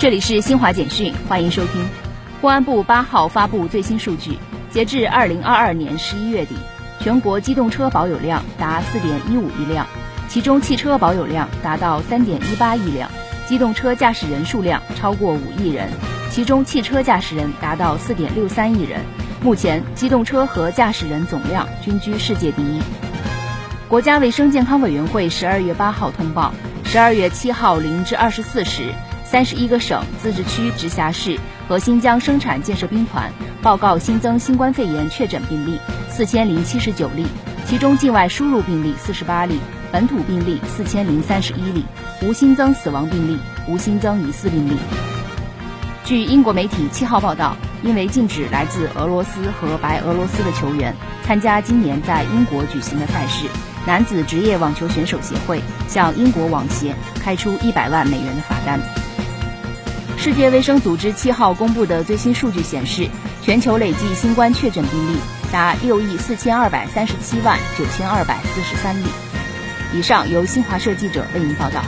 这里是新华简讯，欢迎收听。公安部八号发布最新数据，截至二零二二年十一月底，全国机动车保有量达四点一五亿辆，其中汽车保有量达到三点一八亿辆，机动车驾驶人数量超过五亿人，其中汽车驾驶人达到四点六三亿人。目前，机动车和驾驶人总量均居世界第一。国家卫生健康委员会十二月八号通报，十二月七号零至二十四时。三十一个省、自治区、直辖市和新疆生产建设兵团报告新增新冠肺炎确诊病例四千零七十九例，其中境外输入病例四十八例，本土病例四千零三十一例，无新增死亡病例，无新增疑似病例。据英国媒体七号报道，因为禁止来自俄罗斯和白俄罗斯的球员参加今年在英国举行的赛事，男子职业网球选手协会向英国网协开出一百万美元的罚单。世界卫生组织七号公布的最新数据显示，全球累计新冠确诊病例达六亿四千二百三十七万九千二百四十三例。以上由新华社记者为您报道。